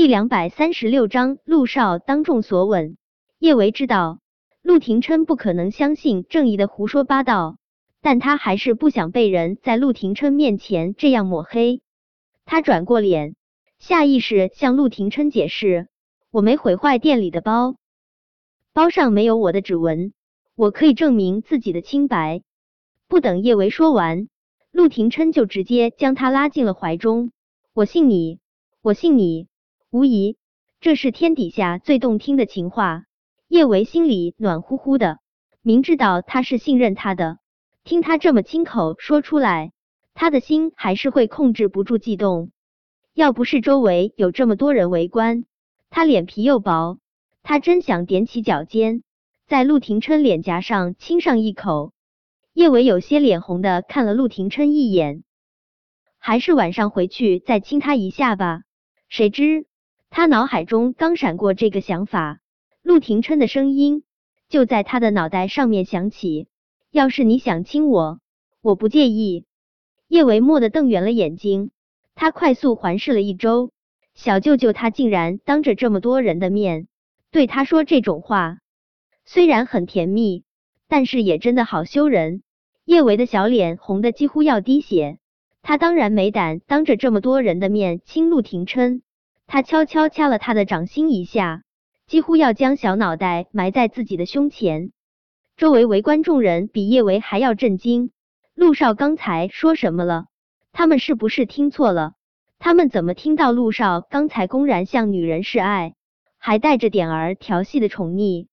第两百三十六章，陆少当众索吻。叶维知道陆廷琛不可能相信郑怡的胡说八道，但他还是不想被人在陆廷琛面前这样抹黑。他转过脸，下意识向陆廷琛解释：“我没毁坏店里的包，包上没有我的指纹，我可以证明自己的清白。”不等叶维说完，陆廷琛就直接将他拉进了怀中。“我信你，我信你。”无疑，这是天底下最动听的情话。叶维心里暖乎乎的，明知道他是信任他的，听他这么亲口说出来，他的心还是会控制不住悸动。要不是周围有这么多人围观，他脸皮又薄，他真想踮起脚尖，在陆廷琛脸颊上亲上一口。叶维有些脸红的看了陆廷琛一眼，还是晚上回去再亲他一下吧。谁知。他脑海中刚闪过这个想法，陆廷琛的声音就在他的脑袋上面响起：“要是你想亲我，我不介意。”叶维蓦的瞪圆了眼睛，他快速环视了一周，小舅舅他竟然当着这么多人的面对他说这种话，虽然很甜蜜，但是也真的好羞人。叶维的小脸红的几乎要滴血，他当然没胆当着这么多人的面亲陆廷琛。他悄悄掐了他的掌心一下，几乎要将小脑袋埋在自己的胸前。周围围观众人比叶维还要震惊。陆少刚才说什么了？他们是不是听错了？他们怎么听到陆少刚才公然向女人示爱，还带着点儿调戏的宠溺？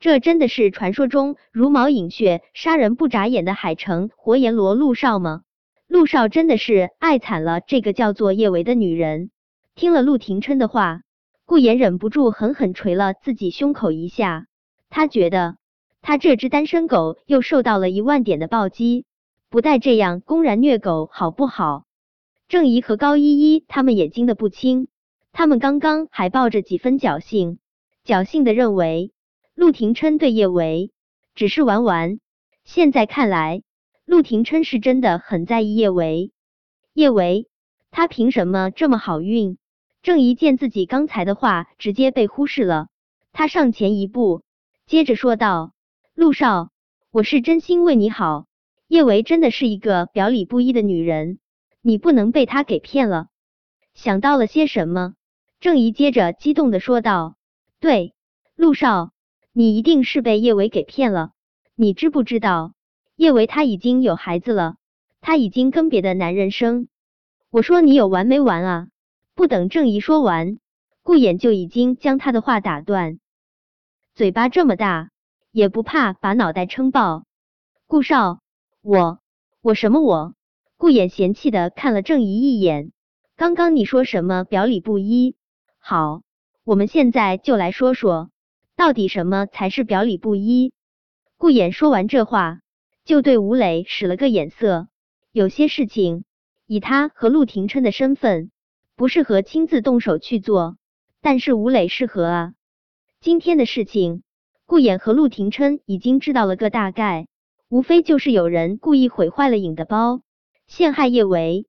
这真的是传说中茹毛饮血、杀人不眨眼的海城活阎罗陆少吗？陆少真的是爱惨了这个叫做叶维的女人。听了陆廷琛的话，顾言忍不住狠狠捶了自己胸口一下。他觉得他这只单身狗又受到了一万点的暴击，不带这样公然虐狗好不好？郑怡和高依依他们也惊得不轻，他们刚刚还抱着几分侥幸，侥幸的认为陆廷琛对叶维只是玩玩，现在看来，陆廷琛是真的很在意叶维。叶维，他凭什么这么好运？郑怡见自己刚才的话直接被忽视了，他上前一步，接着说道：“陆少，我是真心为你好。叶维真的是一个表里不一的女人，你不能被她给骗了。”想到了些什么，郑怡接着激动的说道：“对，陆少，你一定是被叶维给骗了。你知不知道，叶维他已经有孩子了，他已经跟别的男人生。我说你有完没完啊？”不等郑怡说完，顾衍就已经将他的话打断。嘴巴这么大，也不怕把脑袋撑爆？顾少，我我什么我？顾衍嫌弃的看了郑怡一眼。刚刚你说什么表里不一？好，我们现在就来说说，到底什么才是表里不一？顾衍说完这话，就对吴磊使了个眼色。有些事情，以他和陆廷琛的身份。不适合亲自动手去做，但是吴磊适合啊。今天的事情，顾衍和陆廷琛已经知道了个大概，无非就是有人故意毁坏了影的包，陷害叶维。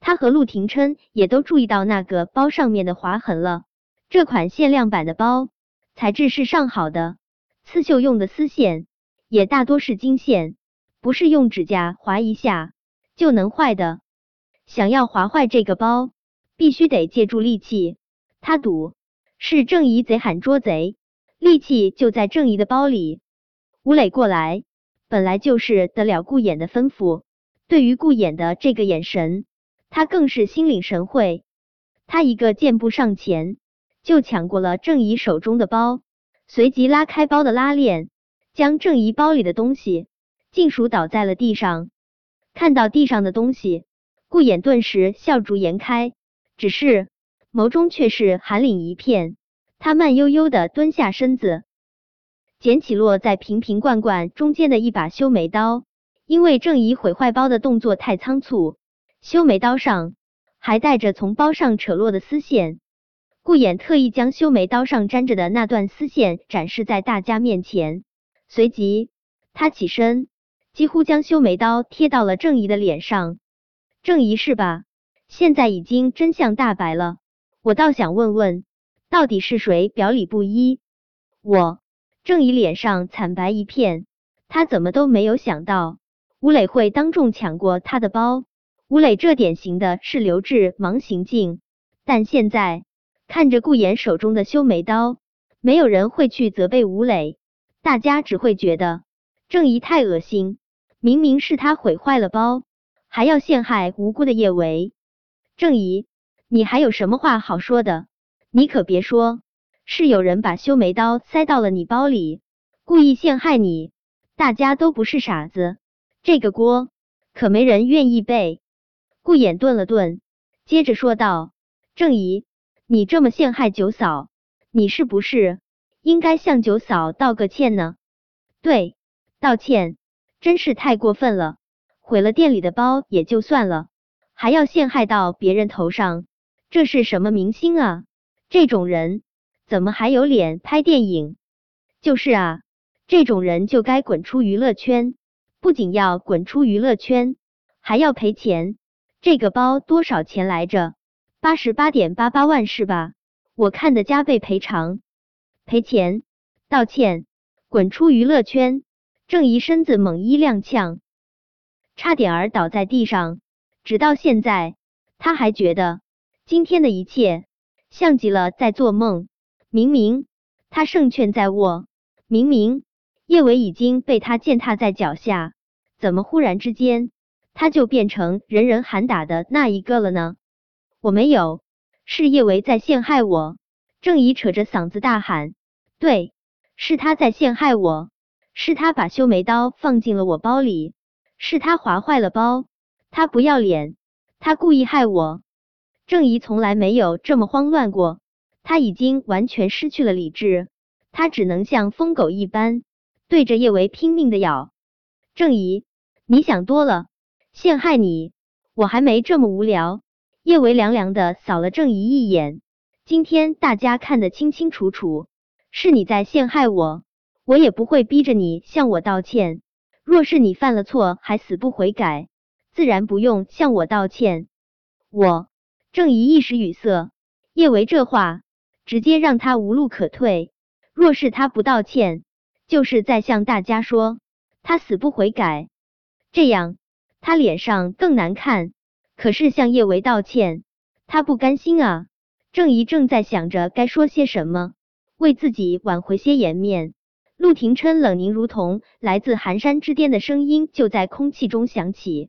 他和陆廷琛也都注意到那个包上面的划痕了。这款限量版的包材质是上好的，刺绣用的丝线也大多是金线，不是用指甲划一下就能坏的。想要划坏这个包。必须得借助利器，他赌是郑怡贼喊捉贼，利器就在郑怡的包里。吴磊过来，本来就是得了顾衍的吩咐，对于顾衍的这个眼神，他更是心领神会。他一个箭步上前，就抢过了郑怡手中的包，随即拉开包的拉链，将郑怡包里的东西尽数倒在了地上。看到地上的东西，顾衍顿时笑逐颜开。只是眸中却是寒凛一片，他慢悠悠的蹲下身子，捡起落在瓶瓶罐罐中间的一把修眉刀。因为郑怡毁坏包的动作太仓促，修眉刀上还带着从包上扯落的丝线。顾衍特意将修眉刀上粘着的那段丝线展示在大家面前，随即他起身，几乎将修眉刀贴到了郑怡的脸上。郑怡是吧？现在已经真相大白了，我倒想问问，到底是谁表里不一？我郑怡脸上惨白一片，他怎么都没有想到吴磊会当众抢过他的包。吴磊这典型的是留置盲行径，但现在看着顾言手中的修眉刀，没有人会去责备吴磊，大家只会觉得郑怡太恶心。明明是他毁坏了包，还要陷害无辜的叶维。郑姨，你还有什么话好说的？你可别说是有人把修眉刀塞到了你包里，故意陷害你。大家都不是傻子，这个锅可没人愿意背。顾衍顿了顿，接着说道：“郑姨，你这么陷害九嫂，你是不是应该向九嫂道个歉呢？对，道歉，真是太过分了。毁了店里的包也就算了，还要陷害到别人头上，这是什么明星啊？这种人怎么还有脸拍电影？就是啊，这种人就该滚出娱乐圈，不仅要滚出娱乐圈，还要赔钱。”这个包多少钱来着？八十八点八八万是吧？我看的加倍赔偿、赔钱、道歉，滚出娱乐圈！郑怡身子猛一踉跄，差点儿倒在地上。直到现在，他还觉得今天的一切像极了在做梦。明明他胜券在握，明明叶伟已经被他践踏在脚下，怎么忽然之间？他就变成人人喊打的那一个了呢？我没有，是叶维在陷害我。郑怡扯着嗓子大喊：“对，是他在陷害我，是他把修眉刀放进了我包里，是他划坏了包，他不要脸，他故意害我。”郑怡从来没有这么慌乱过，他已经完全失去了理智，他只能像疯狗一般对着叶维拼命的咬。郑怡，你想多了。陷害你，我还没这么无聊。叶维凉凉的扫了郑怡一眼。今天大家看得清清楚楚，是你在陷害我，我也不会逼着你向我道歉。若是你犯了错还死不悔改，自然不用向我道歉。我郑怡一时语塞，叶维这话直接让他无路可退。若是他不道歉，就是在向大家说他死不悔改，这样。他脸上更难看，可是向叶维道歉，他不甘心啊。郑怡正在想着该说些什么，为自己挽回些颜面。陆廷琛冷凝如同来自寒山之巅的声音就在空气中响起：“